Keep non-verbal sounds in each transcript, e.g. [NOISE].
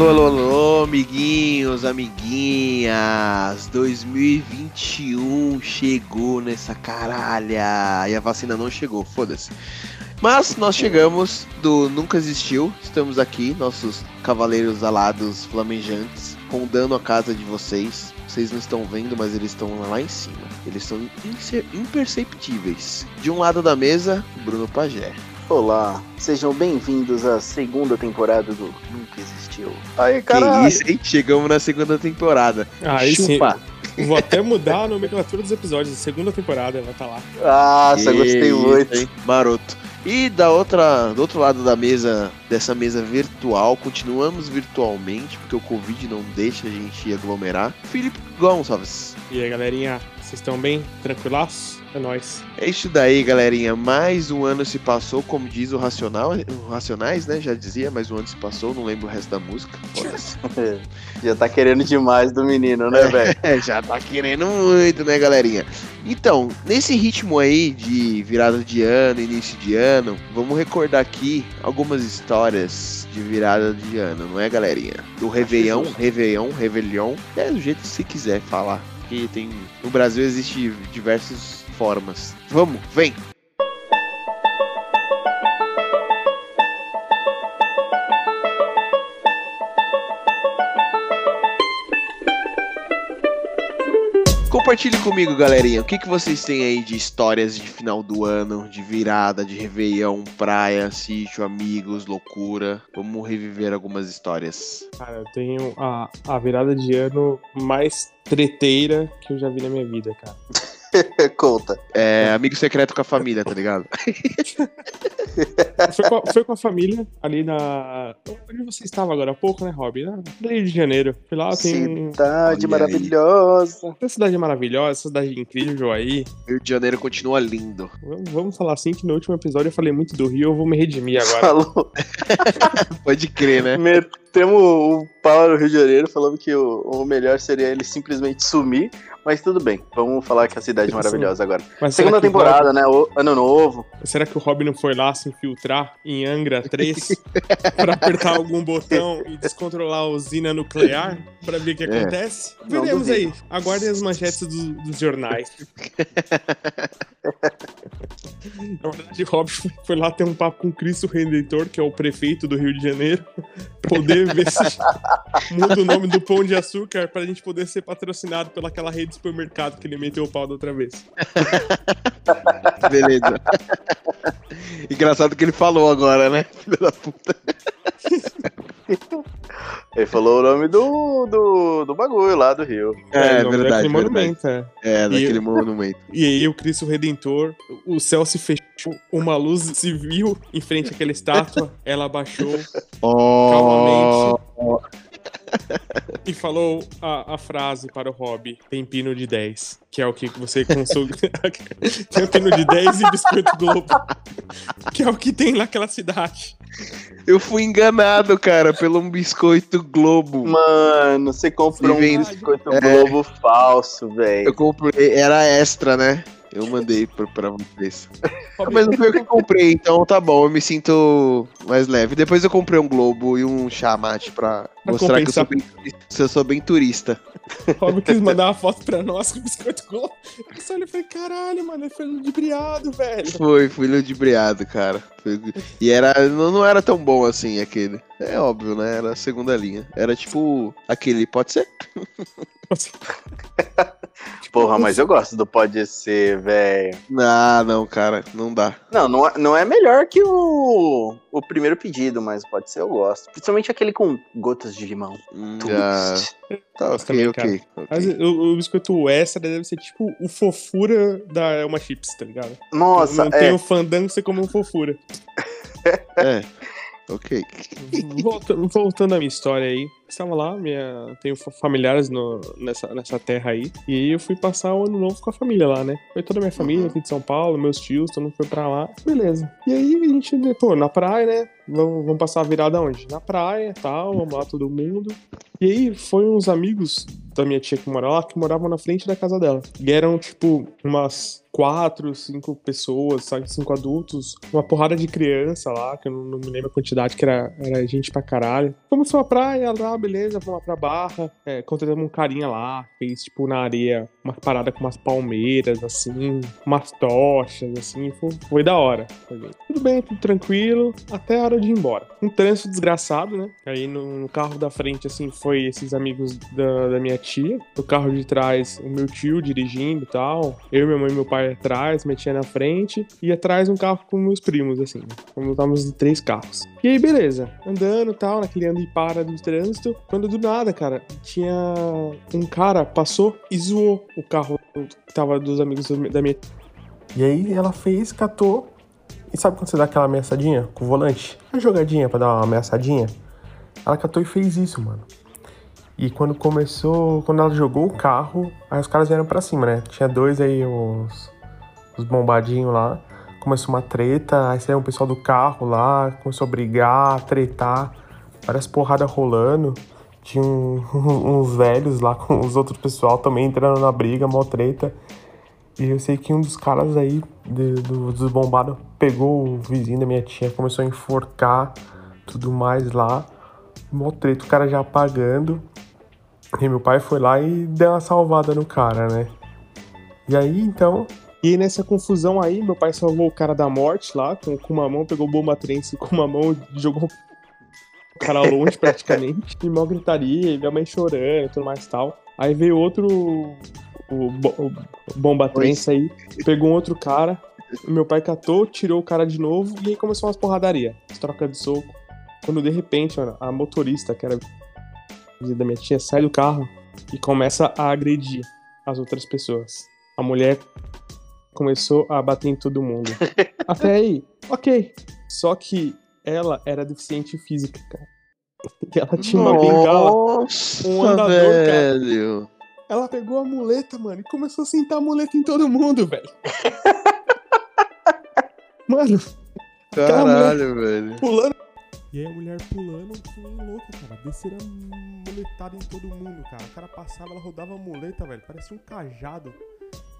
Alô, alô, alô, amiguinhos, amiguinhas. 2021 chegou nessa caralha. E a vacina não chegou, foda-se. Mas nós chegamos do Nunca Existiu. Estamos aqui, nossos cavaleiros alados flamejantes, rondando a casa de vocês. Vocês não estão vendo, mas eles estão lá em cima. Eles são imperceptíveis. De um lado da mesa, Bruno Pagé. Olá, sejam bem-vindos à segunda temporada do Nunca Existiu. Aí, caralho. Que isso, hein? Chegamos na segunda temporada. Aí Chupa. sim. Vou até mudar a nomenclatura dos episódios. Segunda temporada vai estar tá lá. Ah, só gostei muito. Hein? Maroto. E da outra, do outro lado da mesa, dessa mesa virtual, continuamos virtualmente, porque o Covid não deixa a gente aglomerar. Felipe Gonçalves. E aí, galerinha, vocês estão bem? Tranquilaços? É nóis. É isso daí, galerinha. Mais um ano se passou, como diz o Racional, o Racionais, né? Já dizia, mais um ano se passou, não lembro o resto da música. [LAUGHS] já tá querendo demais do menino, né, [LAUGHS] velho? É, já tá querendo muito, né, galerinha? Então, nesse ritmo aí de virada de ano, início de ano, vamos recordar aqui algumas histórias de virada de ano, não é, galerinha? Do Réveillon, Réveillon, Réveillon, é do jeito que você quiser falar. Tem no Brasil existe diversos formas. Vamos, vem! Compartilhe comigo, galerinha. O que, que vocês têm aí de histórias de final do ano, de virada, de Réveillon, praia, sítio, amigos, loucura? Vamos reviver algumas histórias. Cara, eu tenho a, a virada de ano mais treteira que eu já vi na minha vida, cara. [LAUGHS] [LAUGHS] Conta. É, amigo secreto com a família, tá ligado? foi, com a, foi com a família ali na. Onde você estava agora há pouco, né, Rob? No Rio de Janeiro. Fui lá, tem. Cidade maravilhosa. Essa cidade maravilhosa, essa cidade incrível aí. Rio de Janeiro continua lindo. Vamos falar assim que no último episódio eu falei muito do Rio, eu vou me redimir agora. Falou. [LAUGHS] Pode crer, né? Metemos o pau no Rio de Janeiro falando que o, o melhor seria ele simplesmente sumir mas tudo bem, vamos falar que a cidade é maravilhosa agora. Mas Segunda temporada, né? O, ano novo. Será que o Robin não foi lá se infiltrar em Angra 3 [LAUGHS] para apertar algum botão e descontrolar a usina nuclear para ver o que é. acontece? Veremos aí. Aguardem as manchetes do, dos jornais. [LAUGHS] Na verdade, Robin foi lá ter um papo com o Cristo Redentor, que é o prefeito do Rio de Janeiro, [LAUGHS] poder ver se [LAUGHS] muda o nome do pão de açúcar pra gente poder ser patrocinado pelaquela rede de supermercado que ele meteu o pau da outra vez. [LAUGHS] Beleza. Engraçado que ele falou agora, né? Filho da puta. [LAUGHS] Ele falou o nome do, do, do bagulho lá do Rio. É, é verdade. Daquele verdade. monumento, é. É, daquele e, monumento. [LAUGHS] E aí o Cristo Redentor, o céu se fechou, uma luz se viu em frente àquela estátua, ela abaixou oh. calmamente e falou a, a, frase para o Hobby: tem pino de 10, que é o que você consome. [LAUGHS] tem pino de 10 e biscoito Globo, que é o que tem naquela cidade. Eu fui enganado, cara, pelo um biscoito Globo. Mano, você comprou um biscoito é... Globo falso, velho. Eu comprei, era extra, né? Eu mandei pra, pra vocês. [LAUGHS] Mas não foi eu que comprei, então tá bom, eu me sinto mais leve. Depois eu comprei um globo e um chamate pra, pra mostrar compensar. que eu sou, bem, eu sou bem turista. Rob quis mandar uma foto pra nós com o biscoito globo. Eu só olhei e falei, caralho, mano, ele foi ludibriado, velho. Foi, fui ludibriado, cara. E era, não, não era tão bom assim aquele. É óbvio, né? Era a segunda linha. Era tipo aquele, pode ser? [LAUGHS] [LAUGHS] Porra, mas eu gosto do Pode Ser, velho. Ah, não, cara, não dá. Não, não é, não é melhor que o, o primeiro pedido, mas pode ser, eu gosto. Principalmente aquele com gotas de limão. Hum, ah, tá, ok, também, ok. Mas o, o, biscoito extra deve ser tipo o fofura da Elma Chips, tá ligado? Nossa, Não é. tem o fandango, você come um fofura. é. [LAUGHS] Ok. [LAUGHS] Voltando, voltando à minha história aí. Estava lá, minha, tenho familiares no, nessa, nessa terra aí. E aí eu fui passar o ano novo com a família lá, né? Foi toda a minha família aqui de São Paulo, meus tios, todo mundo foi pra lá. Beleza. E aí a gente, pô, na praia, né? Vamos passar a virada onde? Na praia tal, vamos lá todo mundo. E aí foi uns amigos da minha tia que mora lá, que moravam na frente da casa dela. E eram, tipo, umas quatro, cinco pessoas, sabe? Cinco adultos, uma porrada de criança lá, que eu não, não me lembro a quantidade, que era, era gente pra caralho. Fomos pra praia lá, beleza, vamos lá pra barra. É, contratamos um carinha lá, fez, tipo, na areia, uma parada com umas palmeiras, assim, umas tochas, assim, foi, foi da hora. Foi bem. Tudo bem, tudo tranquilo, até a hora de ir embora. Um trânsito desgraçado, né? Aí no, no carro da frente, assim, foi esses amigos da, da minha tia. No carro de trás, o meu tio dirigindo e tal. Eu, minha mãe e meu pai atrás, metia na frente, e atrás um carro com meus primos, assim, como estávamos em três carros. E aí, beleza, andando tal, naquele ando e para do trânsito, quando do nada, cara, tinha um cara passou e zoou o carro que tava dos amigos da minha. E aí ela fez, catou, e sabe quando você dá aquela ameaçadinha com o volante? A jogadinha pra dar uma ameaçadinha? Ela catou e fez isso, mano. E quando começou, quando ela jogou o carro, aí os caras vieram para cima, né? Tinha dois aí, os, os bombadinhos lá. Começou uma treta, aí saiu o pessoal do carro lá, começou a brigar, a tretar, várias porradas rolando. Tinha um, [LAUGHS] uns velhos lá com os outros pessoal também entrando na briga, mó treta. E eu sei que um dos caras aí, de, do, dos bombados, pegou o vizinho da minha tia, começou a enforcar tudo mais lá. Mó treta, o cara já apagando. E meu pai foi lá e deu uma salvada no cara, né? E aí, então. E nessa confusão aí, meu pai salvou o cara da morte lá, com, com uma mão, pegou bomba trense com uma mão e jogou o cara longe praticamente. [LAUGHS] e mal gritaria, e minha mãe chorando e tudo mais tal. Aí veio outro. O, o bomba trense aí, pegou um outro cara. Meu pai catou, tirou o cara de novo e aí começou umas porradaria, troca de soco. Quando de repente, mano, a motorista, que era da minha tia sai do carro e começa a agredir as outras pessoas. A mulher começou a bater em todo mundo. [LAUGHS] Até aí, ok. Só que ela era deficiente física, cara. E [LAUGHS] ela tinha uma bengala, um andador, velho. cara. Ela pegou a muleta, mano, e começou a sentar a muleta em todo mundo, velho. [LAUGHS] mano. Caralho, velho. Pulando e aí a mulher pulando, que nem louca, cara. Desceram muletada em todo mundo, cara. O cara passava, ela rodava a muleta, velho. Parecia um cajado.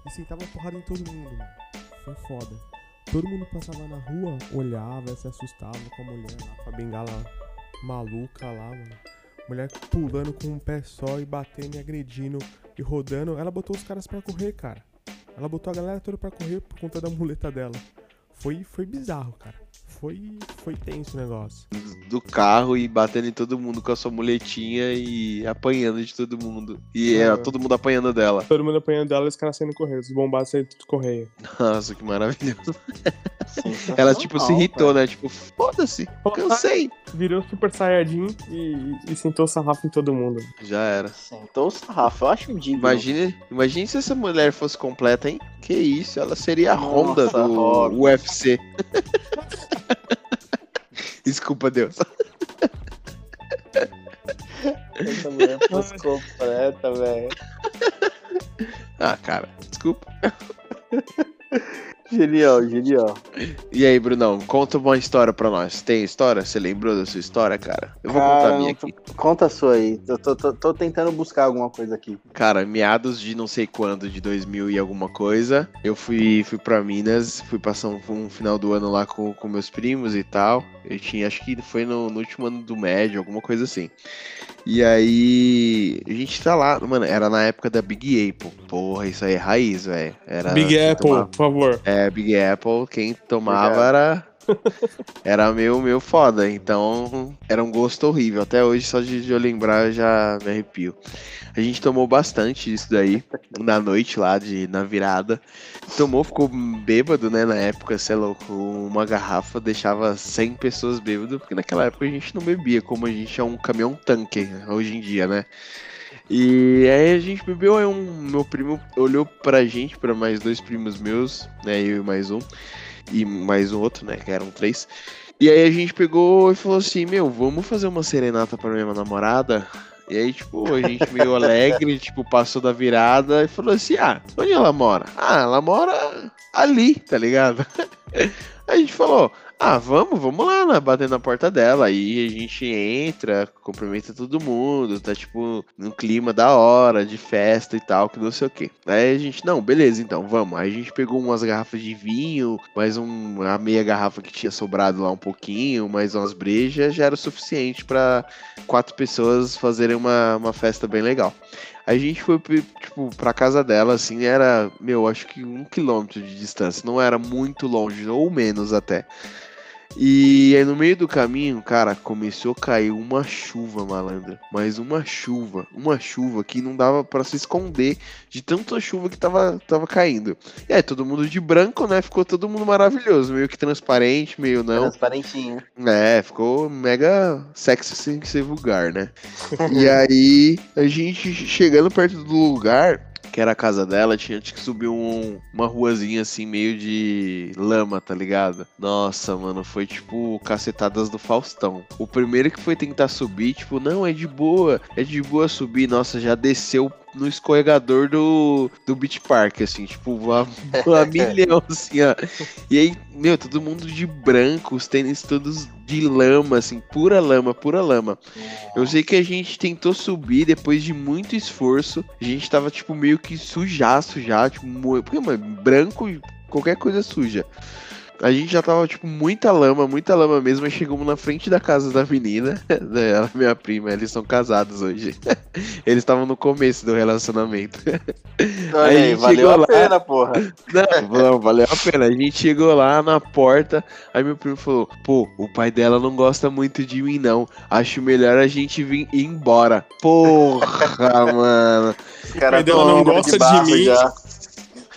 E sentava porrada em todo mundo, mano. Foi foda. Todo mundo passava na rua, olhava, se assustava com a mulher lá, com a bengala maluca lá, mano. Mulher pulando com um pé só e batendo e agredindo e rodando. Ela botou os caras pra correr, cara. Ela botou a galera toda pra correr por conta da muleta dela. Foi, foi bizarro, cara foi, foi tenso o negócio. Do carro e batendo em todo mundo com a sua muletinha e apanhando de todo mundo. E é. era todo mundo apanhando dela. Todo mundo apanhando dela e os caras saindo correndo, os bombados saindo tudo correio. Nossa, que maravilhoso. Ela, tipo, se irritou, né? Tipo, foda-se, cansei. Virou super saiyajin e, e sentou o sarrafo em todo mundo. Já era. Sentou o sarrafo, eu acho digno. Imagine, imagine se essa mulher fosse completa, hein? Que isso, ela seria a Honda do UFC. [LAUGHS] [LAUGHS] Desculpa, Deus. Essa mulher fosse completa, velho. Ah, cara, desculpa. Genial, genial. E aí, Brunão, conta uma história pra nós. Tem história? Você lembrou da sua história, cara? Eu vou cara, contar a minha aqui. Conta a sua aí. Eu tô, tô, tô, tentando buscar alguma coisa aqui. Cara, meados de não sei quando, de 2000 e alguma coisa, eu fui, fui pra Minas, fui passar um, um final do ano lá com, com meus primos e tal. Eu tinha, acho que foi no, no último ano do médio, alguma coisa assim. E aí, a gente tá lá, mano, era na época da Big Apple. Porra, isso aí é raiz, velho. Big Apple, tomava... por favor. É, Big Apple, quem tomava era era meu, meu foda, então era um gosto horrível. Até hoje, só de, de eu lembrar, eu já me arrepio. A gente tomou bastante disso daí na noite lá, de, na virada. Tomou, ficou bêbado, né? Na época, sei lá, uma garrafa deixava 100 pessoas bêbado, porque naquela época a gente não bebia, como a gente é um caminhão tanque hoje em dia, né? E aí a gente bebeu, aí um meu primo olhou pra gente, pra mais dois primos meus, né? Eu e mais um e mais um outro, né? Que eram três. E aí a gente pegou e falou assim: Meu, vamos fazer uma serenata pra minha namorada. E aí, tipo, a gente [LAUGHS] meio alegre, tipo, passou da virada e falou assim: Ah, onde ela mora? Ah, ela mora ali, tá ligado? [LAUGHS] a gente falou, ah, vamos, vamos lá, né? Bater na porta dela. Aí a gente entra, cumprimenta todo mundo, tá tipo num clima da hora, de festa e tal, que não sei o que. Aí a gente, não, beleza, então, vamos. Aí a gente pegou umas garrafas de vinho, mais um, a meia garrafa que tinha sobrado lá um pouquinho, mais umas brejas, já era o suficiente para quatro pessoas fazerem uma, uma festa bem legal. A gente foi, tipo, pra casa dela, assim, era, meu, acho que um quilômetro de distância. Não era muito longe, ou menos até. E aí no meio do caminho, cara, começou a cair uma chuva, malandra. Mas uma chuva, uma chuva que não dava para se esconder de tanta chuva que tava, tava caindo. E aí todo mundo de branco, né? Ficou todo mundo maravilhoso, meio que transparente, meio não. Transparentinho. É, ficou mega sexy sem ser vulgar, né? e aí a gente chegando perto do lugar, que era a casa dela, tinha que subir um, uma ruazinha assim, meio de lama, tá ligado? Nossa, mano, foi tipo cacetadas do Faustão. O primeiro que foi tentar subir, tipo, não, é de boa, é de boa subir. Nossa, já desceu no escorregador do, do Beach Park, assim, tipo, a, a [LAUGHS] milhão, assim, ó. E aí, meu, todo mundo de branco, os tênis todos de lama, assim, pura lama, pura lama. Eu sei que a gente tentou subir depois de muito esforço. A gente tava, tipo, meio que sujaço já, tipo, porque, mano, branco, qualquer coisa suja. A gente já tava, tipo, muita lama, muita lama mesmo. Aí chegamos na frente da casa da menina. [LAUGHS] Né, ela é minha prima, eles são casados hoje. [LAUGHS] Eles estavam no começo do relacionamento. Olha aí, valeu a lá... pena, porra. Não, não, valeu a pena. A gente chegou lá na porta. Aí meu primo falou: pô, o pai dela não gosta muito de mim, não. Acho melhor a gente vir embora. Porra, [LAUGHS] mano. O pai dela não gosta de, de mim. Já.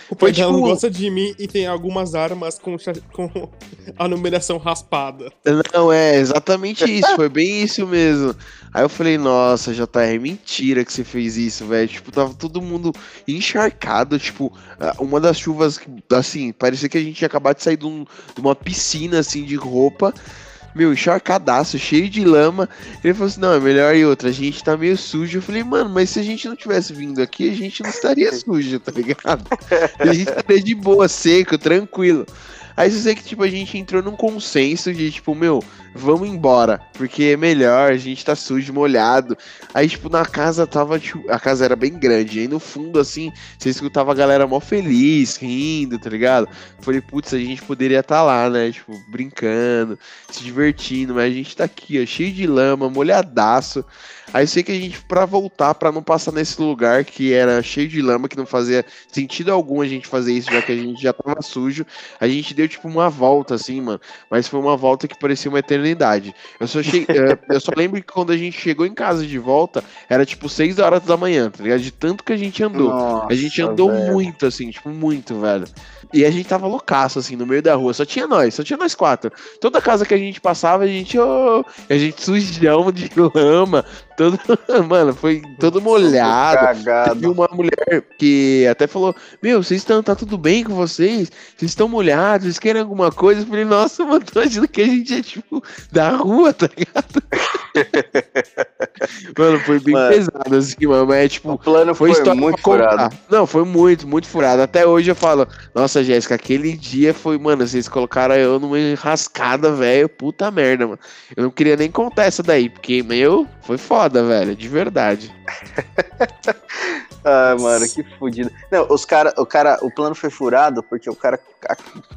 O pai dela tipo... não gosta de mim e tem algumas armas com, [LAUGHS] com a numeração raspada. Não, é exatamente isso, foi bem isso mesmo. Aí eu falei, nossa, JR, é mentira que você fez isso, velho. Tipo, tava todo mundo encharcado, tipo, ah, uma das chuvas, assim, parecia que a gente ia acabar de sair de, um, de uma piscina, assim, de roupa meu, encharcadaço, cheio de lama. Ele falou assim: não, é melhor e outra, a gente tá meio sujo. Eu falei, mano, mas se a gente não tivesse vindo aqui, a gente não estaria sujo, tá ligado? [LAUGHS] A gente estaria de boa, seco, tranquilo. Aí você que, tipo, a gente entrou num consenso de, tipo, meu, vamos embora, porque é melhor, a gente tá sujo, molhado. Aí, tipo, na casa tava, tipo, a casa era bem grande, aí no fundo, assim, você escutava a galera mó feliz, rindo, tá ligado? Falei, putz, a gente poderia estar tá lá, né, tipo, brincando, se divertindo, mas a gente tá aqui, ó, cheio de lama, molhadaço. Aí sei que a gente, para voltar, para não passar nesse lugar que era cheio de lama, que não fazia sentido algum a gente fazer isso, já que a gente já tava sujo, a gente deu tipo uma volta, assim, mano. Mas foi uma volta que parecia uma eternidade. Eu só, che... É, [LAUGHS] eu só lembro que quando a gente chegou em casa de volta, era tipo 6 horas da manhã, tá ligado? De tanto que a gente andou. Nossa, a gente andou velho. muito, assim, tipo, muito, velho. E a gente tava loucaço, assim, no meio da rua. Só tinha nós, só tinha nós quatro. Toda casa que a gente passava, a gente, oh, a gente sujão de [LAUGHS] lama, Todo, [LAUGHS] mano, foi todo molhado. Cagado. Teve uma mulher que até falou: Meu, vocês estão, tá tudo bem com vocês? Vocês estão molhados? Vocês querem alguma coisa? Eu falei: Nossa, mano, tô achando que a gente é tipo da rua, tá ligado? [LAUGHS] [LAUGHS] mano, foi bem mano, pesado assim, mano. Mas é tipo. O plano foi, foi muito furado. Não, foi muito, muito furado. Até hoje eu falo: Nossa, Jéssica, aquele dia foi, mano, vocês colocaram eu numa enrascada, velho. Puta merda, mano. Eu não queria nem contar essa daí, porque, meu, foi foda, velho, de verdade. [LAUGHS] ah, mano, que fodido. Não, os cara, o cara, o plano foi furado porque o cara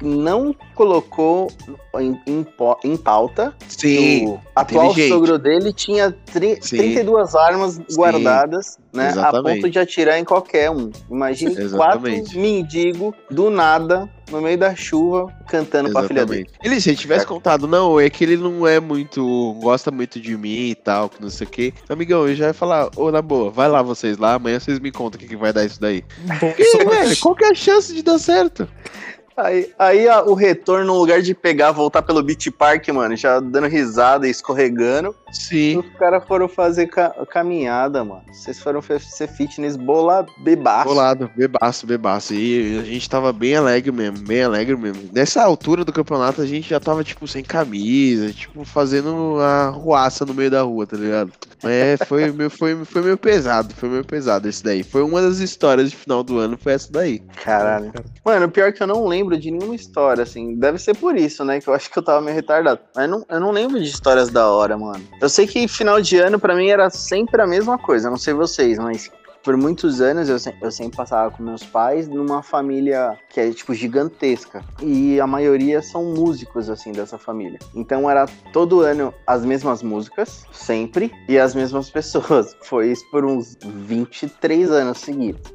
não colocou em, em, em pauta Sim, o atual sogro dele tinha tri, 32 armas Sim, guardadas, né, exatamente. a ponto de atirar em qualquer um. Imagine exatamente. quatro mendigos do nada no meio da chuva, cantando Exatamente. pra filha dele. Ele, se ele tivesse contado, não, é que ele não é muito. gosta muito de mim e tal, que não sei o quê. Amigão, eu já ia falar, ô, na boa, vai lá vocês lá, amanhã vocês me contam o que, que vai dar isso daí. Bom, e, velho, qual que é a chance de dar certo? Aí, aí a, o retorno, no lugar de pegar, voltar pelo Beach Park, mano, já dando risada e escorregando. Sim. Os caras foram fazer ca caminhada, mano. Vocês foram ser fitness bola bebaço. Bolado, bebaço, bebaço. E a gente tava bem alegre mesmo, bem alegre mesmo. Nessa altura do campeonato, a gente já tava, tipo, sem camisa, tipo, fazendo a ruaça no meio da rua, tá ligado? É, foi, [LAUGHS] meu, foi, foi meio pesado, foi meio pesado esse daí. Foi uma das histórias de final do ano, foi essa daí. Caralho. Mano, pior que eu não lembro lembro de nenhuma história, assim. Deve ser por isso, né? Que eu acho que eu tava meio retardado. Mas não, eu não lembro de histórias da hora, mano. Eu sei que final de ano para mim era sempre a mesma coisa. Não sei vocês, mas por muitos anos eu, se, eu sempre passava com meus pais numa família que é tipo gigantesca e a maioria são músicos assim dessa família. Então era todo ano as mesmas músicas, sempre, e as mesmas [LAUGHS] pessoas. Foi isso por uns 23 anos seguidos.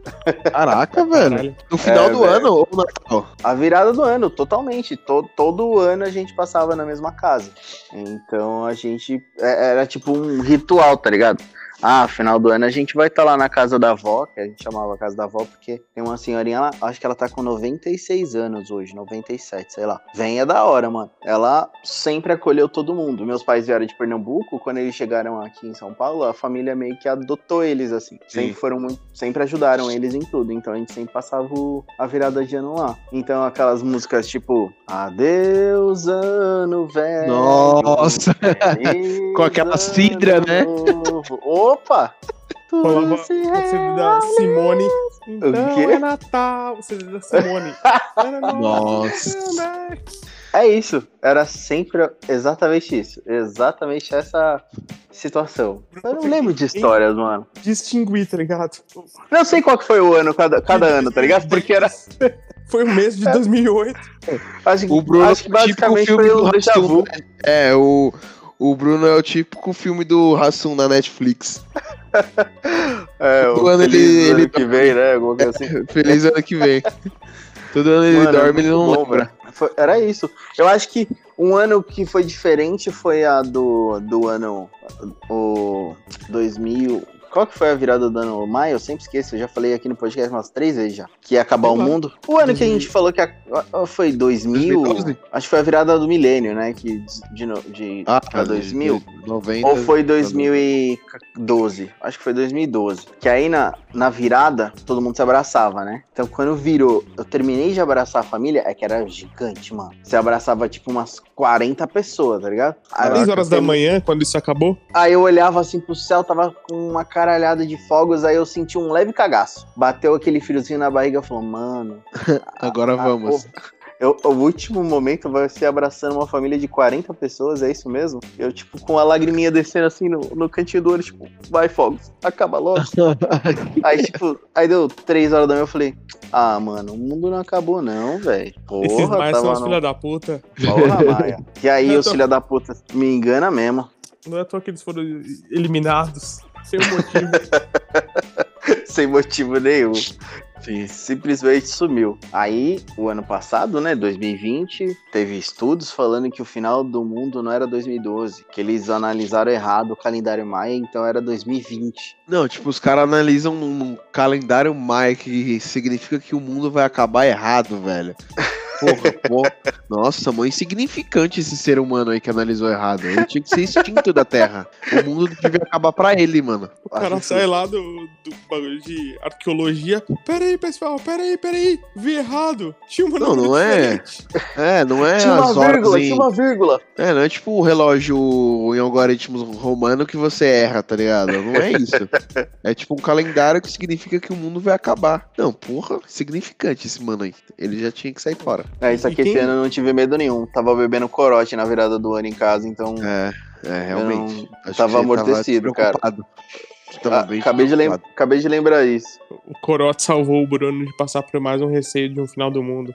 Caraca, velho. No final é, do velho. ano ou no Natal? A virada do ano, totalmente. Todo, todo ano a gente passava na mesma casa. Então a gente é, era tipo um ritual, tá ligado? Ah, final do ano a gente vai estar tá lá na casa da avó, que a gente chamava a casa da avó, porque tem uma senhorinha lá, acho que ela tá com 96 anos hoje, 97, sei lá. Venha da hora, mano. Ela sempre acolheu todo mundo. Meus pais vieram de Pernambuco, quando eles chegaram aqui em São Paulo, a família meio que adotou eles, assim. Sim. Sempre foram muito, sempre ajudaram eles em tudo. Então a gente sempre passava o, a virada de ano lá. Então aquelas músicas tipo Adeus, ano velho. Nossa! [LAUGHS] com aquela cidra, né? Opa! Falava o CD da Simone. Então o quê? é Natal. O CD da Simone. [LAUGHS] Nossa. É isso. Era sempre exatamente isso. Exatamente essa situação. Eu não lembro de histórias, mano. Distinguir, tá ligado? Não sei qual que foi o ano, cada, cada ano, tá ligado? Porque era. [LAUGHS] Foi o mês de 2008. Acho, o Bruno acho que basicamente foi o déjà vu. É, o, o Bruno é o típico filme do Hassum na Netflix. [LAUGHS] É, o ano ele, ano ele que vem, né? Alguma coisa assim. [LAUGHS] Feliz ano que vem. Todo ano ele Mano, dorme e ele não bom, lembra. Foi, era isso. Eu acho que um ano que foi diferente foi a do, do ano o 2000, qual que foi a virada do ano maio? Eu sempre esqueço, eu já falei aqui no podcast umas três vezes já. Que ia acabar o mundo. O ano que a gente falou que a, foi 2000. 2012? Acho que foi a virada do milênio, né? Que de, de, de ah, pra 2000. 90, ou foi 2012? Acho que foi 2012. Que aí na, na virada, todo mundo se abraçava, né? Então quando virou, eu terminei de abraçar a família, é que era gigante, mano. Você abraçava tipo umas 40 pessoas, tá ligado? Às 10 horas da manhã, quando isso acabou? Aí eu olhava assim pro céu, tava com uma cara caralhada de fogos, aí eu senti um leve cagaço. Bateu aquele friozinho na barriga e falou, mano. [LAUGHS] Agora a, vamos. eu, o último momento vai ser abraçando uma família de 40 pessoas, é isso mesmo? Eu, tipo, com a lagriminha descendo assim no, no cantinho do olho, tipo, vai, fogos, acaba logo. [LAUGHS] aí, tipo, aí deu 3 horas da manhã, eu falei, ah, mano, o mundo não acabou, não, velho. Porra, Esses mais tava são os no... filha da puta. Porra, Maia. [LAUGHS] E aí, os tô... filha da puta me engana mesmo. Não é à toa que eles foram eliminados. Sem motivo. [LAUGHS] Sem motivo nenhum. Sim. Simplesmente sumiu. Aí, o ano passado, né, 2020, teve estudos falando que o final do mundo não era 2012, que eles analisaram errado o calendário maia, então era 2020. Não, tipo, os caras analisam um calendário maia que significa que o mundo vai acabar errado, velho. [LAUGHS] Porra, pô. Nossa, mãe insignificante esse ser humano aí que analisou errado. Ele tinha que ser extinto da Terra. O mundo devia acabar pra ele, mano. O cara sai lá do, do bagulho de arqueologia. Pera aí, pessoal, pera aí, pera aí. Vi errado. Tinha uma Não, não é. É, não é. Tinha uma vírgula, em... tinha uma vírgula. É, não é tipo o relógio em algoritmos romano que você erra, tá ligado? Não é isso. é tipo um calendário que significa que o mundo vai acabar. Não, porra, significante esse mano aí. Ele já tinha que sair fora. É, isso aqui esse ano não tive medo nenhum. Tava bebendo corote na virada do ano em casa, então. É, é realmente. tava amortecido, tava cara. Ah, acabei, de acabei de lembrar isso. O Corote salvou o Bruno de passar por mais um receio de um final do mundo.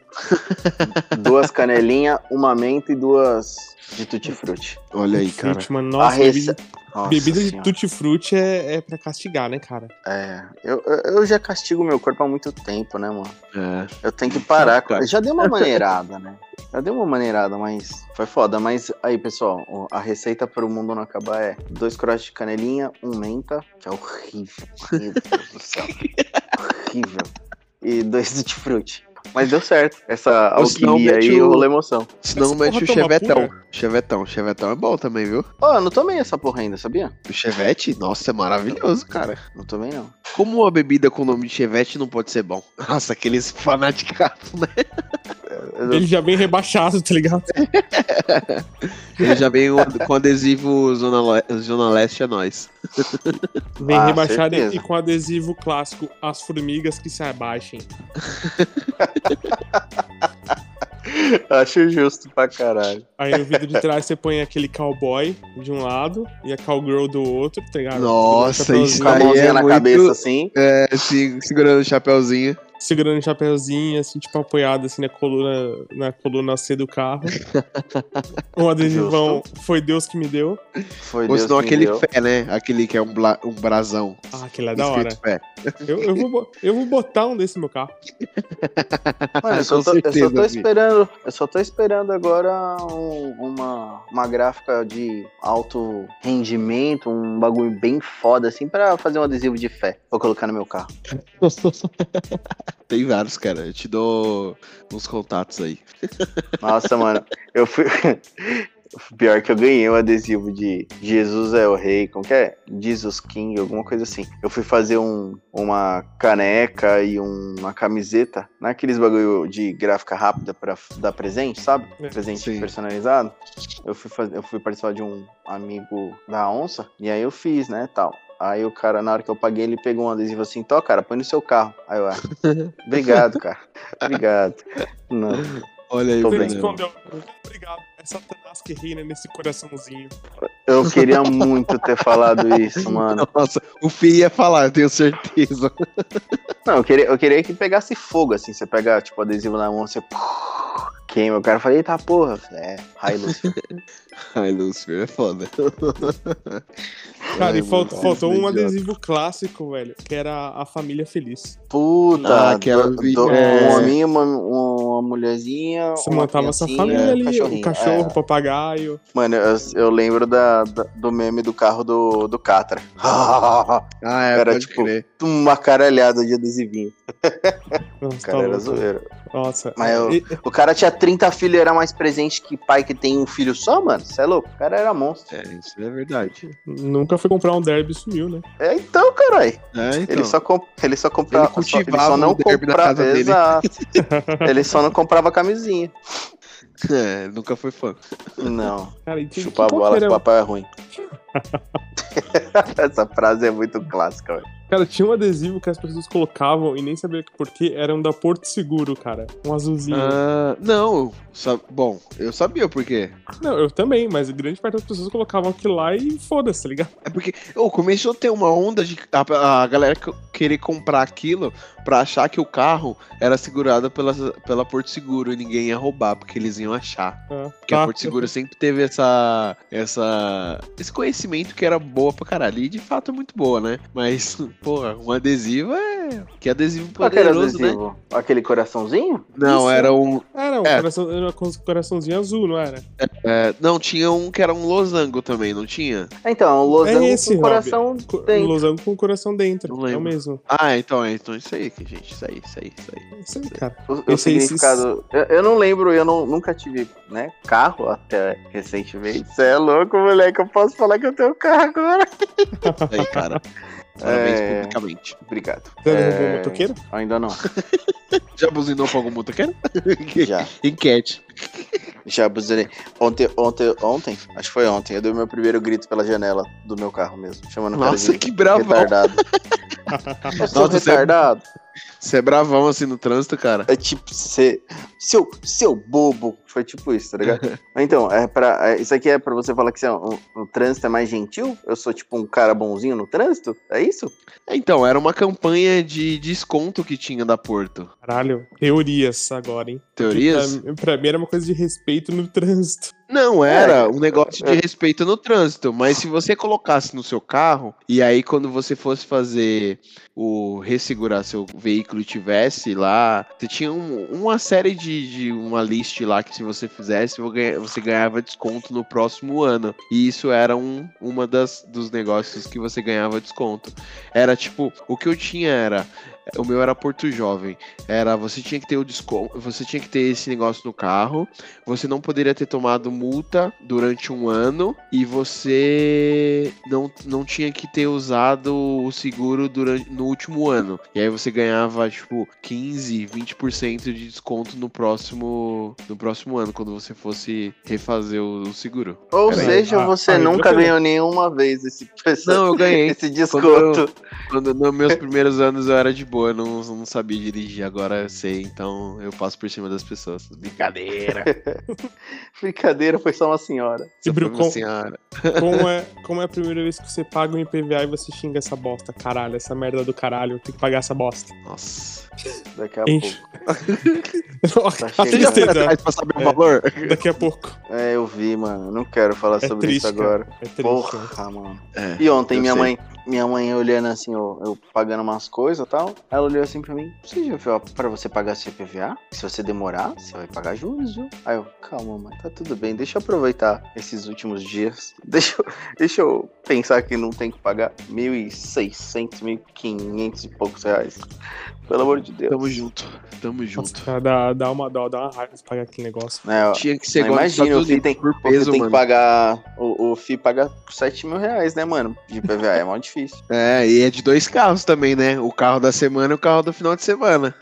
[LAUGHS] duas canelinhas, uma menta e duas de tutti-frutti. Olha aí, cara. Mano, nossa, rece... Nossa Bebida de tutti-frutti é, é pra castigar, né, cara? É, eu, eu já castigo meu corpo há muito tempo, né, mano? É. Eu tenho que parar. Com... Já deu uma maneirada, né? Já deu uma maneirada, mas foi foda. Mas aí, pessoal, a receita para o mundo não acabar é dois crochês de canelinha, um menta, que é horrível. Meu Deus do céu. [LAUGHS] horrível. E dois tutti-frutti. Mas deu certo. Essa alquimia aí rolou emoção. Senão mete o chevetão. Chevetão. Chevetão é bom também, viu? Ó, oh, eu não tomei essa porra ainda, sabia? O chevette? Nossa, é maravilhoso, cara. Não tomei, não. Como uma bebida com o nome de chevette não pode ser bom? Nossa, aqueles fanaticados, né? Ele já vem rebaixado, tá ligado? [LAUGHS] Ele já vem com adesivo Zona, Zona Leste é nós. Vem ah, rebaixado certeza. e com adesivo clássico, as formigas que se abaixem. [LAUGHS] Acho justo pra caralho. Aí no vidro de trás você põe aquele cowboy de um lado e a cowgirl do outro, tá ligado? Nossa, isso aí é na muito... cabeça assim. É, segurando o chapéuzinho segurando um chapéuzinho, assim, tipo, apoiado assim na coluna, na coluna C do carro. [LAUGHS] um adesivão foi Deus que me deu. Foi Ou senão aquele deu. fé, né? Aquele que é um, bla, um brasão. Ah, aquele é da hora. Fé. Eu, eu, vou, eu vou botar um desse no meu carro. [LAUGHS] Mano, eu, só tô, certeza, eu só tô esperando. Eu só tô esperando agora um, uma, uma gráfica de alto rendimento, um bagulho bem foda, assim, pra fazer um adesivo de fé. Vou colocar no meu carro. [LAUGHS] Tem vários, cara. Eu te dou uns contatos aí. Nossa, mano. Eu fui. [LAUGHS] Pior que eu ganhei um adesivo de Jesus é o Rei, como que é? Jesus King, alguma coisa assim. Eu fui fazer um, uma caneca e um, uma camiseta, naqueles é bagulho de gráfica rápida para dar presente, sabe? É, presente Sim. personalizado. Eu fui, fazer, eu fui participar de um amigo da onça, e aí eu fiz, né, tal. Aí o cara, na hora que eu paguei, ele pegou um adesivo assim, tô, cara, põe no seu carro. Aí eu, ah, obrigado, [LAUGHS] cara. Obrigado. Não. Olha aí, Você escondeu. Obrigado. É Satanás que reina nesse coraçãozinho. Eu queria muito ter falado isso, [LAUGHS] mano. Nossa, o Fih ia falar, eu tenho certeza. [LAUGHS] Não, eu queria, eu queria que pegasse fogo, assim. Você pega, tipo, adesivo na mão, você queima. O cara fala, eita porra. É, High Lucifer. High Lucifer é foda. Cara, e faltou, faltou um adesivo clássico, velho, que era a família feliz. Puta, ah, aquela do, do, é... um homem, uma, uma mulherzinha. Você montava essa família ali, o cachorro, o é. papagaio. Mano, eu, eu lembro da, da, do meme do carro do, do Catra. [LAUGHS] ah, é, era tipo crer. uma caralhada de adesivinho. Nossa, o cara tá era zoeiro. Nossa. Mas eu, e... o cara tinha 30 filhos, era mais presente que pai que tem um filho só, mano. Você é louco? O cara era monstro. É, isso é verdade. Nunca foi comprar um derby e sumiu, né? É, então, caralho. É, então. Ele só, comp... ele só comprava. Ele, só, ele só não comprava. Exato. [LAUGHS] ele só não comprava camisinha. É, nunca foi fã. Não. Cara, Chupar a bola com papai é ruim. [LAUGHS] Essa frase é muito clássica, velho. Cara, tinha um adesivo que as pessoas colocavam e nem sabia por que era um da Porto Seguro, cara. Um azulzinho. Uh, não, bom, eu sabia por quê. Não, eu também, mas grande parte das pessoas colocavam aquilo lá e foda-se, tá ligado? É porque oh, começou a ter uma onda de a, a galera querer comprar aquilo pra achar que o carro era segurado pela, pela Porto Seguro e ninguém ia roubar, porque eles iam achar. Ah, porque tá. a Porto Seguro sempre teve essa, essa, esse conhecimento que era boa pra caralho. E de fato é muito boa, né? Mas [LAUGHS] Porra, um adesivo é. Que adesivo poderoso, Aquele adesivo? né? Aquele coraçãozinho? Não, Isso. era um. Era um é. coração, era um coraçãozinho azul, não era? É, é, não, tinha um que era um losango também, não tinha? Então, um losango é esse, com coração dentro. Um losango com coração dentro. Não é o mesmo. Ah, então é então isso aí, gente. Isso aí, isso aí, isso aí. Isso aí, cara. O, o significado. Eu, eu, não lembro, eu não, nunca tive, né? Carro até recentemente. Você é louco, moleque. Eu posso falar que eu tenho carro agora. aí, cara. [LAUGHS] Parabéns é... publicamente. Obrigado. Derrubou é... motoqueiro? Ainda não. [LAUGHS] Já buzinou pra algum motoqueiro? [LAUGHS] Já. Enquete. Já buzinei. Ontem, ontem, ontem, acho que foi ontem, eu dei o meu primeiro grito pela janela do meu carro mesmo. Chamando Nossa, que bravo. Retardado. [LAUGHS] Nossa, retardado. Você é bravão assim no trânsito, cara. É tipo, você. Seu, seu bobo. Foi tipo isso, tá ligado? [LAUGHS] então, é pra, é, isso aqui é pra você falar que você é um, um, trânsito é mais gentil? Eu sou tipo um cara bonzinho no trânsito? É isso? Então, era uma campanha de desconto que tinha da Porto. Caralho, teorias agora, hein? Teorias? Pra, pra mim era uma coisa de respeito no trânsito. Não, era é, um negócio de respeito no trânsito, mas se você colocasse no seu carro, e aí quando você fosse fazer o ressegurar seu veículo e tivesse lá, você tinha um, uma série de, de, uma list lá que se você fizesse, você ganhava desconto no próximo ano. E isso era um uma das dos negócios que você ganhava desconto. Era tipo, o que eu tinha era O meu era Porto Jovem. Era você tinha que ter o desconto, você tinha que ter esse negócio no carro, você não poderia ter tomado multa durante um ano e você não, não tinha que ter usado o seguro durante no último ano. E aí você ganhava tipo 15, 20% de desconto no próximo no próximo ano quando você fosse refazer o, o seguro. Ou era seja, você ah, nunca ganhou nenhuma vez esse Não, eu ganhei [LAUGHS] esse desconto. Quando, nos meus primeiros anos eu era de boa, eu não, não sabia dirigir, agora eu sei, então eu passo por cima das pessoas. Brincadeira. [LAUGHS] Brincadeira, foi só uma senhora. E Bru, com, senhora. Como, é, [LAUGHS] como é a primeira vez que você paga um IPVA e você xinga essa bosta? Caralho, essa merda do caralho, eu tenho que pagar essa bosta. Nossa. Daqui a Enche. pouco. [LAUGHS] tá Você já foi atrás pra saber é, o valor? Daqui a pouco. É, eu vi, mano. Não quero falar é sobre triste, isso agora. É triste, Porra, mano. É, e ontem minha sei. mãe, minha mãe olhando assim, eu, eu pagando umas coisas e tal, ela olhou assim pra mim, você já viu pra você pagar seu IPVA? Se você demorar, você vai pagar juros, viu? Aí eu, calma, mãe, tá tudo bem, deixa eu aproveitar esses últimos dias. [LAUGHS] Deixa eu, deixa eu pensar que não tem que pagar 1.600, 1.500 e poucos reais. Pelo amor de Deus. Tamo junto. Tamo junto. Nossa, dá, dá uma dó, dá uma raiva de pagar aquele negócio. É, Tinha que ser igual Imagina, o FI tem, por peso, tem que pagar. O, o FI paga 7 mil reais, né, mano? De PVA. É mó difícil. É, e é de dois carros também, né? O carro da semana e o carro do final de semana.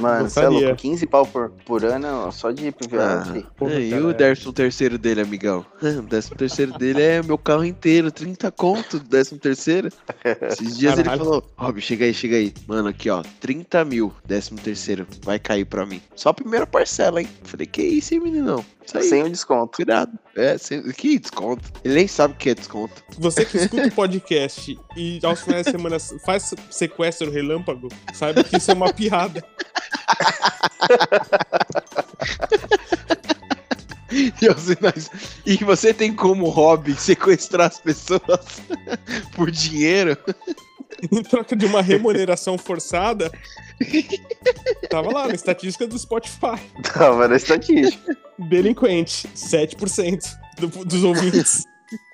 Mano, você é louco, 15 pau por, por ano só de IPVA. Ah, e o décimo terceiro dele, amigão? O décimo terceiro dele é meu carro inteiro, 30 conto do décimo terceiro. Esses dias Caralho. ele falou, Rob, chega aí, chega aí. Mano, aqui ó, 30 mil, décimo terceiro, vai cair pra mim. Só a primeira parcela, hein? Falei, que isso, hein, meninão? Sem o desconto. Cuidado. É, sem... que desconto? Ele nem sabe o que é desconto. Você que escuta o [LAUGHS] podcast e aos finais de semana faz sequestro relâmpago, saiba que isso é uma piada. E você tem como hobby sequestrar as pessoas [LAUGHS] por dinheiro? Em troca de uma remuneração forçada? Tava lá na estatística do Spotify. Tava na estatística. Delinquente, 7% do, dos ouvintes.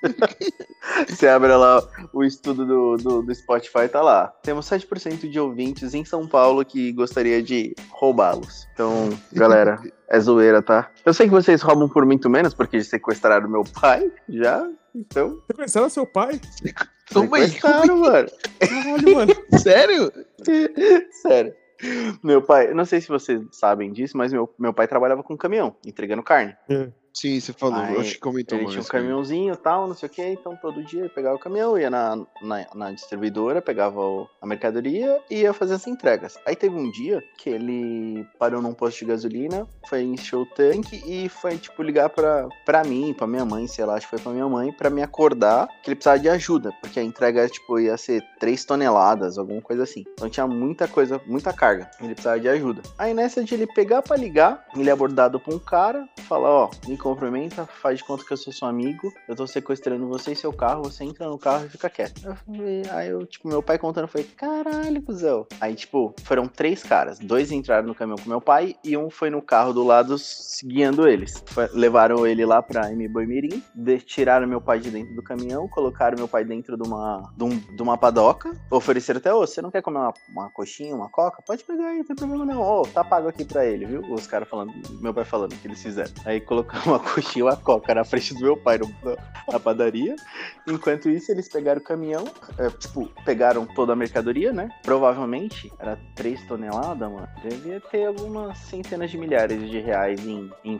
[LAUGHS] Você abre lá o estudo do, do, do Spotify, tá lá. Temos 7% de ouvintes em São Paulo que gostaria de roubá-los. Então, galera, [LAUGHS] é zoeira, tá? Eu sei que vocês roubam por muito menos, porque sequestraram meu pai, já. Então. Sequestraram seu pai? Sequestraram, mano. Caralho, mano. [LAUGHS] Sério? Sério. Meu pai, não sei se vocês sabem disso, mas meu, meu pai trabalhava com caminhão, entregando carne. É. Sim, você falou, aí, acho que comentou Ele tinha um caminhãozinho e tal, não sei o que, então todo dia ele pegava o caminhão, ia na, na, na distribuidora, pegava o, a mercadoria e ia fazer as entregas. Aí teve um dia que ele parou num posto de gasolina, foi encher o tanque e foi, tipo, ligar pra, pra mim, pra minha mãe, sei lá, acho que foi pra minha mãe, pra me acordar que ele precisava de ajuda, porque a entrega, tipo, ia ser 3 toneladas, alguma coisa assim. Então tinha muita coisa, muita carga, ele precisava de ajuda. Aí nessa de ele pegar pra ligar, ele é abordado por um cara, fala, ó, me cumprimenta, faz de conta que eu sou seu amigo, eu tô sequestrando você e seu carro, você entra no carro e fica quieto. Eu falei, aí eu, tipo, meu pai contando, foi, caralho, cuzão. Aí, tipo, foram três caras, dois entraram no caminhão com meu pai e um foi no carro do lado guiando eles. Foi, levaram ele lá pra M Boimirim, tiraram meu pai de dentro do caminhão, colocaram meu pai dentro de uma, de, um, de uma padoca, ofereceram até, ô, você não quer comer uma, uma coxinha, uma coca? Pode pegar aí, não tem problema não. Ô, tá pago aqui pra ele, viu? Os caras falando, meu pai falando que eles fizeram. Aí colocamos uma coxinha e uma coca na frente do meu pai na padaria. Enquanto isso, eles pegaram o caminhão, é, tipo, pegaram toda a mercadoria, né? Provavelmente era 3 toneladas, mano. Devia ter algumas centenas de milhares de reais em, em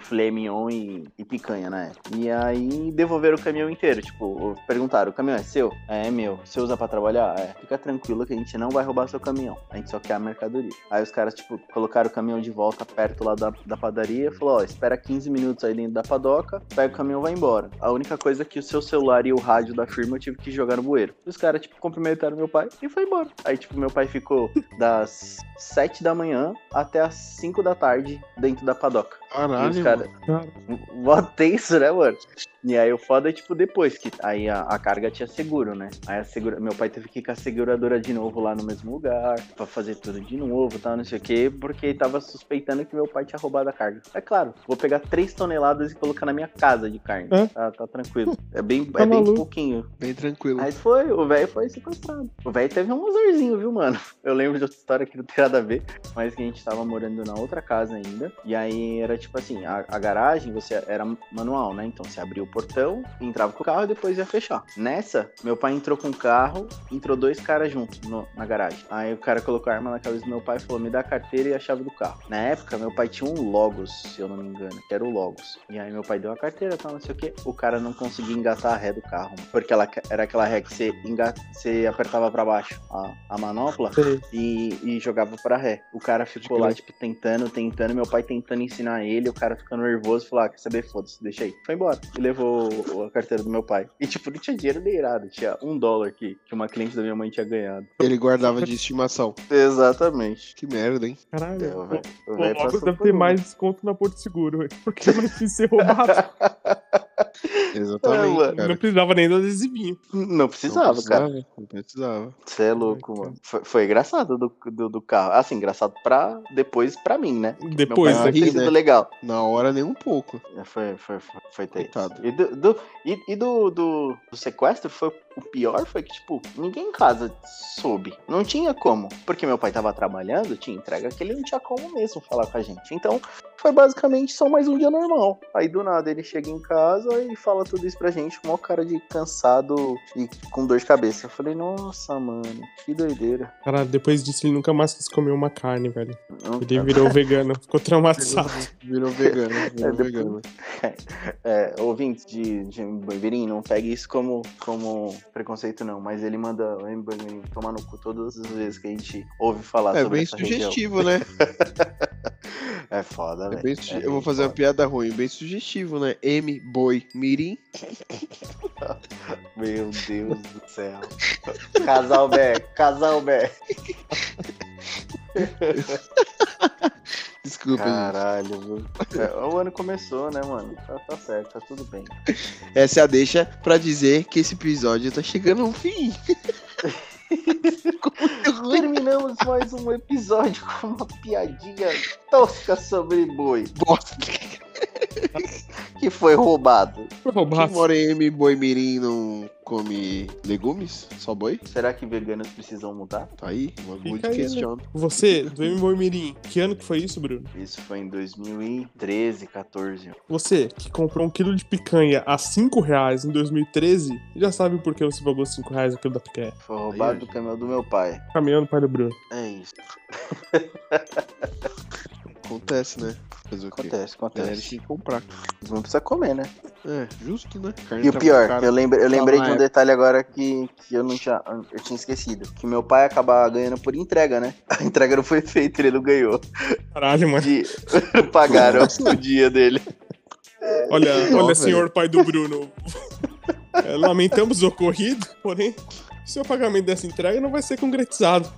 e, e picanha, né? E aí devolveram o caminhão inteiro. Tipo, perguntaram: o caminhão é seu? É, é meu. Você usa pra trabalhar? É. Fica tranquilo que a gente não vai roubar seu caminhão. A gente só quer a mercadoria. Aí os caras, tipo, colocaram o caminhão de volta perto lá da, da padaria. Falou: ó, espera 15 minutos aí dentro da padoca, pega o caminhão e vai embora. A única coisa é que o seu celular e o rádio da firma eu tive que jogar no bueiro. Os caras, tipo, cumprimentaram meu pai e foi embora. Aí, tipo, meu pai ficou [LAUGHS] das 7 da manhã até as 5 da tarde dentro da padoca. Caralho, e os cara... Mó tenso, né, mano? E aí o foda é, tipo, depois, que aí a, a carga tinha seguro, né? Aí a segura... meu pai teve que ir com a seguradora de novo lá no mesmo lugar, pra fazer tudo de novo, tal, não sei o quê, porque tava suspeitando que meu pai tinha roubado a carga. É claro, vou pegar 3 toneladas e colocar na minha casa de carne. Tá, tá, tranquilo. É bem, tá é bem pouquinho. Bem tranquilo. Aí foi, o velho foi sequestrado. O velho teve um azarzinho, viu, mano? Eu lembro de outra história que não tem nada a ver, mas que a gente tava morando na outra casa ainda. E aí era tipo assim, a, a garagem você era manual, né? Então você abria o portão, entrava com o carro e depois ia fechar. Nessa, meu pai entrou com o carro, entrou dois caras juntos no, na garagem. Aí o cara colocou a arma na cabeça do meu pai e falou: me dá a carteira e a chave do carro. Na época, meu pai tinha um Logos, se eu não me engano, que era o Logos. E aí meu pai deu a carteira, tal, não sei o que. O cara não conseguia engatar a ré do carro, porque ela era aquela ré que você, engat... você apertava para baixo a, a manopla e, e, jogava para ré. O cara ficou lá, tipo, tentando, tentando, meu pai tentando ensinar ele, o cara ficando nervoso, falou: ah, quer saber? Foda-se, deixa aí. Foi embora. E levou a carteira do meu pai. E, tipo, não tinha dinheiro nem irado, tinha um dólar que, que uma cliente da minha mãe tinha ganhado. Ele guardava de estimação. Exatamente. Que merda, hein? Caralho. É, o deve ter mais desconto na Porto Seguro, porque não quis ser roubado. [LAUGHS] [LAUGHS] Exatamente. É, não precisava nem do adesivinho. Não precisava, não precisava cara. Não precisava. Você é louco, mano. Foi, foi engraçado do, do, do, carro. Assim, engraçado pra depois pra mim, né? Depois, Meu pai, né? legal. Na hora, nem um pouco. É, foi, foi, foi, foi E, do, do, e, e do, do, do sequestro foi o pior foi que, tipo, ninguém em casa soube. Não tinha como. Porque meu pai tava trabalhando, tinha entrega que ele não tinha como mesmo falar com a gente. Então, foi basicamente só mais um dia normal. Aí do nada ele chega em casa e fala tudo isso pra gente, com uma cara de cansado e com dor de cabeça. Eu falei, nossa, mano, que doideira. Cara, depois disso ele nunca mais quis comer uma carne, velho. Não, ele virou vegano, ficou traumatizado. Virou, vegano, virou [LAUGHS] é, vegano. [LAUGHS] É, ouvintes de, de não pegue isso como, como preconceito, não. Mas ele manda o M. tomar no cu todas as vezes que a gente ouve falar é sobre bem sugestivo, né? [LAUGHS] é foda, é bem é Eu vou fazer foda. uma piada ruim, bem sugestivo, né? M. Boi Mirim. [LAUGHS] Meu Deus do céu. Casal Bé, casal Bé. [LAUGHS] Desculpa, Caralho, gente. É, o ano começou, né, mano? Tá, tá, certo, tá tudo bem. [LAUGHS] Essa é a deixa pra dizer que esse episódio tá chegando ao fim. [LAUGHS] Terminamos mais um episódio com uma piadinha tosca sobre boi. Bosta. [LAUGHS] que foi roubado. Foi roubado. Mora em M, boi mirim não come legumes? Só boi? Será que veganos precisam mudar? Tá aí, uma boa questão. Você, do M Boi Mirim, que ano que foi isso, Bruno? Isso foi em 2013, 14. Você, que comprou um quilo de picanha a 5 reais em 2013, já sabe por que você pagou 5 reais o quilo da picanha. Foi roubado do caminhão do meu pai. Caminhão do pai do Bruno. É isso. [LAUGHS] Acontece, né? Fazer acontece, o quê? acontece. tem que comprar. Não precisa comer, né? É, justo, né? Carne e o pior, eu, lembrei, eu lembrei de um detalhe agora que, que eu não tinha. Eu tinha esquecido. Que meu pai acabava ganhando por entrega, né? [LAUGHS] A entrega não foi feita, ele não ganhou. Caralho, mano. De... [LAUGHS] Pagaram [LAUGHS] o dia dele. Olha, olha, senhor pai do Bruno. É, lamentamos o ocorrido, porém, seu pagamento dessa entrega não vai ser concretizado.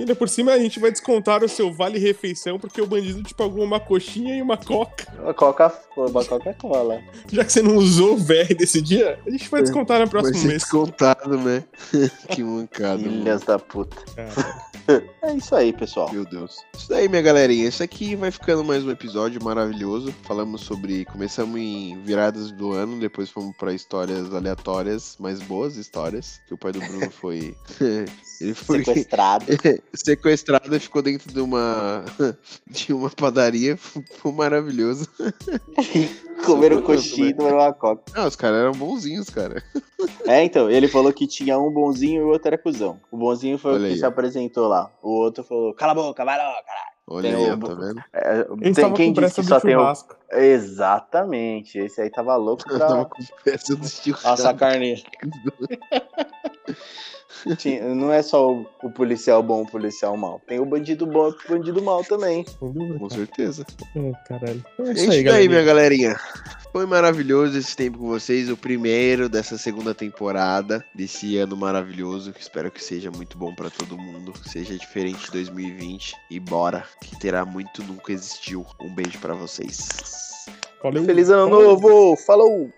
Ainda por cima a gente vai descontar o seu vale-refeição porque o bandido te pagou uma coxinha e uma coca. Uma coca, uma Coca-Cola. Já que você não usou o VR desse dia, a gente vai descontar no próximo vai ser mês. descontado, né? [LAUGHS] que mancada. Filhas da puta. [LAUGHS] É isso aí, pessoal. Meu Deus. Isso aí, minha galerinha. Isso aqui vai ficando mais um episódio maravilhoso. Falamos sobre. Começamos em viradas do ano, depois fomos para histórias aleatórias, mas boas histórias. Que o pai do Bruno foi. [LAUGHS] Ele foi sequestrado. [LAUGHS] sequestrado e ficou dentro de uma de uma padaria. Foi maravilhoso. [LAUGHS] Comeram coxinha e tomaram uma coca. Não, os caras eram bonzinhos, cara. É, então, ele falou que tinha um bonzinho e o outro era cuzão. O bonzinho foi Olha o que aí. se apresentou lá. O outro falou, cala a boca, vai lá, caralho. Olha tem aí, o... tá vendo? É, tem, quem disse que só tem o... Exatamente, esse aí tava louco [LAUGHS] pra... tava com pressa do Nossa, carne. [LAUGHS] Não é só o, o, policial bom, o policial mal. Tem o bandido bom e o bandido mal também. Com certeza. É, caralho. É, é isso, aí, aí, minha galerinha. Foi maravilhoso esse tempo com vocês, o primeiro dessa segunda temporada, desse ano maravilhoso. Espero que seja muito bom para todo mundo, seja diferente de 2020 e bora, que terá muito nunca existiu. Um beijo para vocês. Valeu. Feliz ano novo! Falou!